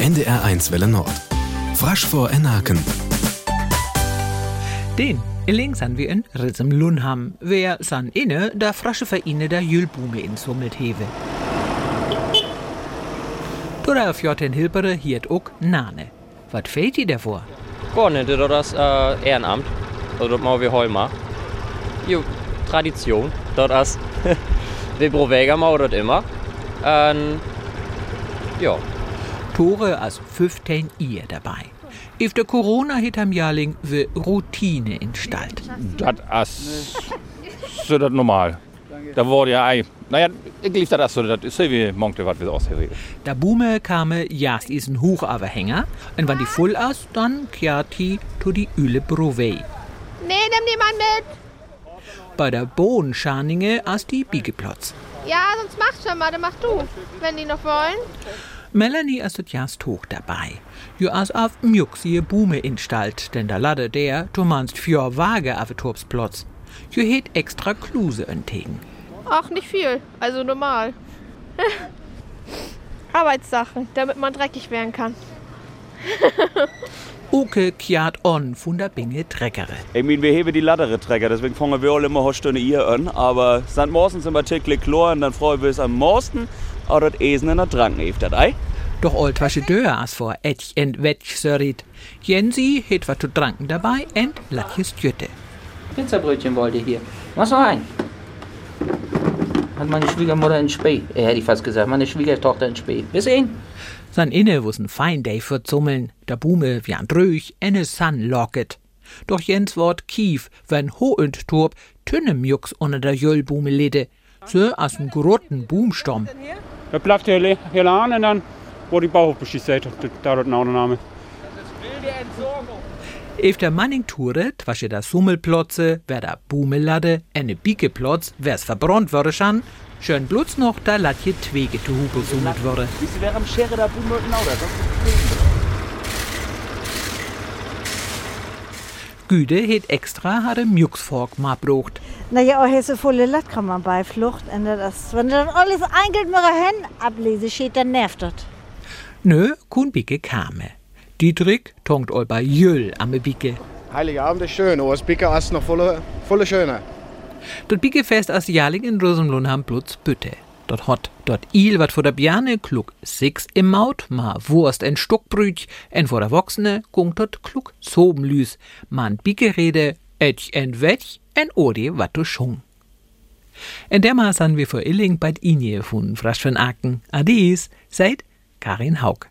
NDR1 Welle Nord. Frasch vor Enaken. Den Illings han wir in Rissem Lunham, wer san inne da frasche Vereine der Jülbume in Summelt hewe. Dora auf Jotten Hilpere hiert ook Nane. Wat fehlt die davor? Gar nicht, das ist äh, Ehrenamt. Das machen wir heute mal. Jo, Tradition. Das ist, wir probieren mal das immer. Und, ja. Tore als 15 ihr dabei. If der Corona hit am Jahrling we Routine in Stalt. Das ist so das normal. Da wurde ja ei. Naja, ich lief das so, das ist so wie Monkte, was wir ausgereden. Da Bume kame jast isen Hochaverhänger und wenn die voll aus, dann kehrt die to die Üle Brovey. Nee, nimm niemand mit. Bei der Bohnenscharninge as die Biegeplotz. Ja, sonst mach schon mal, dann mach du, wenn die noch wollen. Melanie ist das jast hoch dabei. Jo as auf mjuxie Bume instalt, denn da ladde der, du meinst für Waage auf Torpsplotz. Jo het extra Kluse entgegen. Ach, nicht viel, also normal. Arbeitssachen, damit man dreckig werden kann. Oke kiat on von der Binge Treckere. Ich meine, wir heben die Lattere Trecker, deswegen fangen wir alle immer eine Stunde ihr an. Aber St. Morsen sind wir täglich klar und dann freuen wir uns am meisten, auch das Esen in der Tranken heeft das ei. Doch old wasche as vor etch en wetch sörit. Jensi het wat zu tranken dabei en latjes Jütte. Pizzabrötchen wollte ich hier. Was noch ein? Hat meine Schwiegermutter in Spee. Äh, hätte ich fast gesagt, meine Schwiegertochter in Spee. Bis ihn. San inne wussen fein day für Zummeln, der Bume wie an Dröch, enne San locket. Doch Jens Wort kief, wenn ho und Torb tünnem Jux unter der Jöllbume lede, so as n grotten Boomstorm. Da bleibt hier, le- hier an und dann, wo die Bauhochbeschicht seid, da dort ein Autoname. Ef der Manning turet, wasche der Summelplotze, wer der Bume lade, enne Biegeplotz, wer's verbrannt würde schan, schön blutz noch da latje Twege zu Hupe summelt würde. Wie sie wäre am Schere der Buben und Nauder. Güde het extra hade Mjuxfork ma brucht. Naja, auch hesse volle Latt kann man bei Flucht. Und das, wenn du dann alles eingelt mit Hand ablese, steht, dann nervt das. Nö, kun Bicke kame. Dietrich tongt ol bei Jöll am Bicke. Heiligabend ist schön, aber das Bicker ist noch volle, volle schöner. Dort Bickefest as Jahrling in Rosenlund ham Blutz Bütte. Dort hot dort il wat vor der Bjane klug six im Maut, ma Wurst en Stuckbrüt, en vor der Wochsene gung dort klug Sobenlüs, man Bickerede, etch en wetch, en odi wat du schung. En der Maß han wir vor Illing bei Inje von Frasch von Aken. Adis, seid Karin Haug.